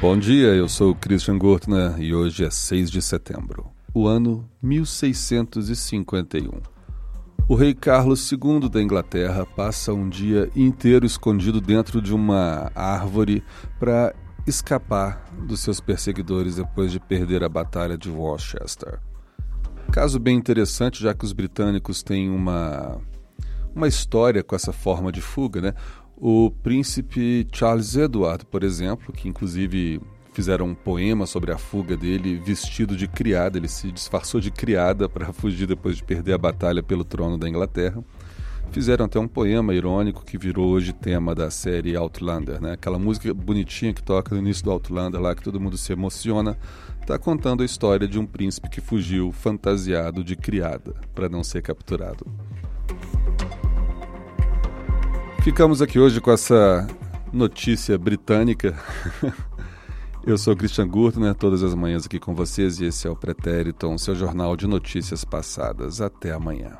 Bom dia, eu sou Christian Gurtner e hoje é 6 de setembro, o ano 1651. O rei Carlos II da Inglaterra passa um dia inteiro escondido dentro de uma árvore para escapar dos seus perseguidores depois de perder a Batalha de Worcester. Caso bem interessante, já que os britânicos têm uma, uma história com essa forma de fuga, né? O príncipe Charles Edward, por exemplo, que inclusive fizeram um poema sobre a fuga dele vestido de criada, ele se disfarçou de criada para fugir depois de perder a batalha pelo trono da Inglaterra. Fizeram até um poema irônico que virou hoje tema da série Outlander, né? Aquela música bonitinha que toca no início do Outlander lá que todo mundo se emociona, está contando a história de um príncipe que fugiu fantasiado de criada para não ser capturado. Ficamos aqui hoje com essa notícia britânica. Eu sou Christian Gurtner, todas as manhãs aqui com vocês e esse é o Pretérito, seu jornal de notícias passadas. Até amanhã.